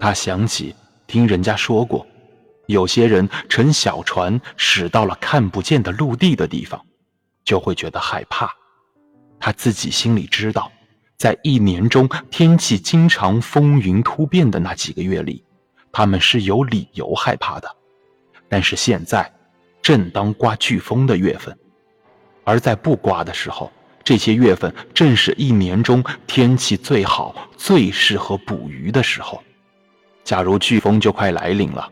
他想起听人家说过，有些人乘小船驶到了看不见的陆地的地方，就会觉得害怕。他自己心里知道，在一年中天气经常风云突变的那几个月里，他们是有理由害怕的。但是现在，正当刮飓风的月份，而在不刮的时候。这些月份正是一年中天气最好、最适合捕鱼的时候。假如飓风就快来临了，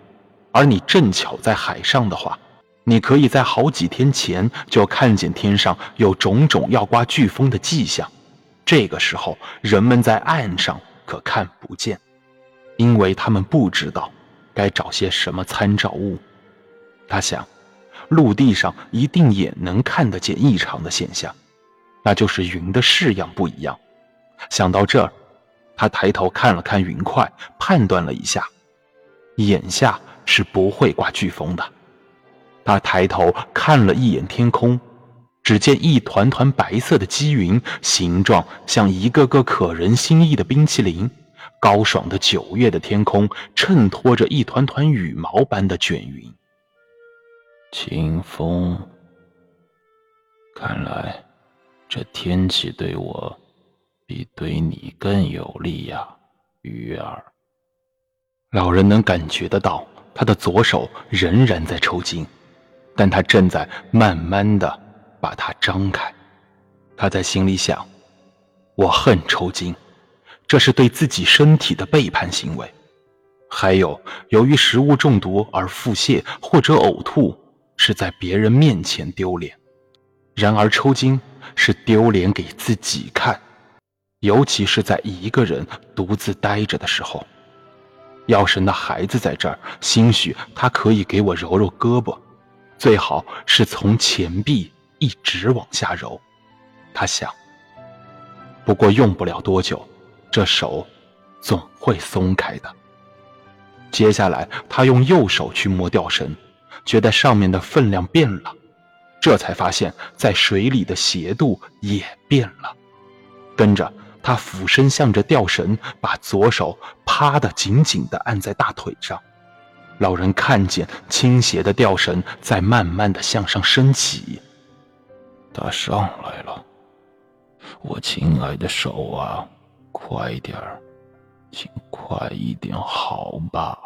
而你正巧在海上的话，你可以在好几天前就看见天上有种种要刮飓风的迹象。这个时候，人们在岸上可看不见，因为他们不知道该找些什么参照物。他想，陆地上一定也能看得见异常的现象。那就是云的式样不一样。想到这儿，他抬头看了看云块，判断了一下，眼下是不会刮飓风的。他抬头看了一眼天空，只见一团团白色的积云，形状像一个个可人心意的冰淇淋。高爽的九月的天空，衬托着一团团羽毛般的卷云。清风，看来。这天气对我比对你更有利呀，鱼儿。老人能感觉得到，他的左手仍然在抽筋，但他正在慢慢的把它张开。他在心里想：我恨抽筋，这是对自己身体的背叛行为。还有，由于食物中毒而腹泻或者呕吐，是在别人面前丢脸。然而抽筋。是丢脸给自己看，尤其是在一个人独自呆着的时候。要是那孩子在这儿，兴许他可以给我揉揉胳膊，最好是从前臂一直往下揉。他想。不过用不了多久，这手总会松开的。接下来，他用右手去摸吊绳，觉得上面的分量变了。这才发现，在水里的斜度也变了。跟着他俯身向着吊绳，把左手啪的紧紧的按在大腿上。老人看见倾斜的吊绳在慢慢的向上升起。他上来了，我亲爱的手啊，快点儿，请快一点，好吧。